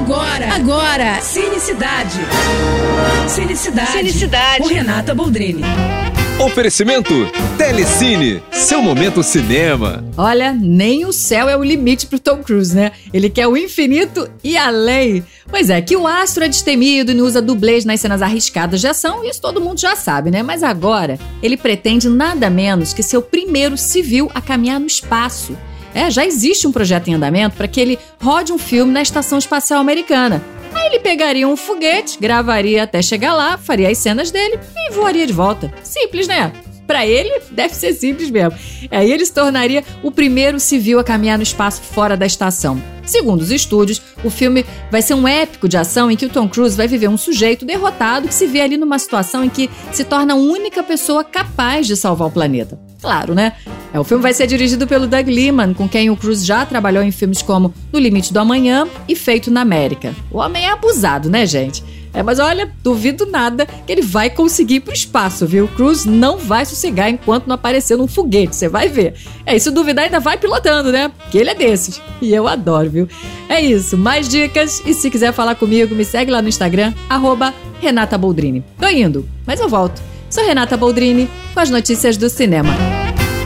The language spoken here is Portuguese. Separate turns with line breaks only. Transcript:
Agora, agora, Cinecidade. Cinecidade. Cinecidade. Com Renata Boldrini.
Oferecimento Telecine, seu momento cinema.
Olha, nem o céu é o limite pro Tom Cruise, né? Ele quer o infinito e além. Pois é, que o astro é destemido e não usa dublês nas cenas arriscadas de ação, isso todo mundo já sabe, né? Mas agora, ele pretende nada menos que ser o primeiro civil a caminhar no espaço. É, já existe um projeto em andamento para que ele rode um filme na Estação Espacial Americana. Aí ele pegaria um foguete, gravaria até chegar lá, faria as cenas dele e voaria de volta. Simples, né? Para ele, deve ser simples mesmo. Aí ele se tornaria o primeiro civil a caminhar no espaço fora da estação. Segundo os estúdios, o filme vai ser um épico de ação em que o Tom Cruise vai viver um sujeito derrotado que se vê ali numa situação em que se torna a única pessoa capaz de salvar o planeta. Claro, né? É, o filme vai ser dirigido pelo Doug Liman, com quem o Cruise já trabalhou em filmes como No Limite do Amanhã e Feito na América. O homem é abusado, né, gente? É, mas olha, duvido nada que ele vai conseguir ir pro espaço, viu? O Cruise não vai sossegar enquanto não aparecer num foguete, você vai ver. É, e se duvidar, ainda vai pilotando, né? Porque ele é desses. E eu adoro, viu? É isso, mais dicas. E se quiser falar comigo, me segue lá no Instagram, arroba Renata Boldrini. Tô indo, mas eu volto. Sou Renata Boldrini com as notícias do cinema.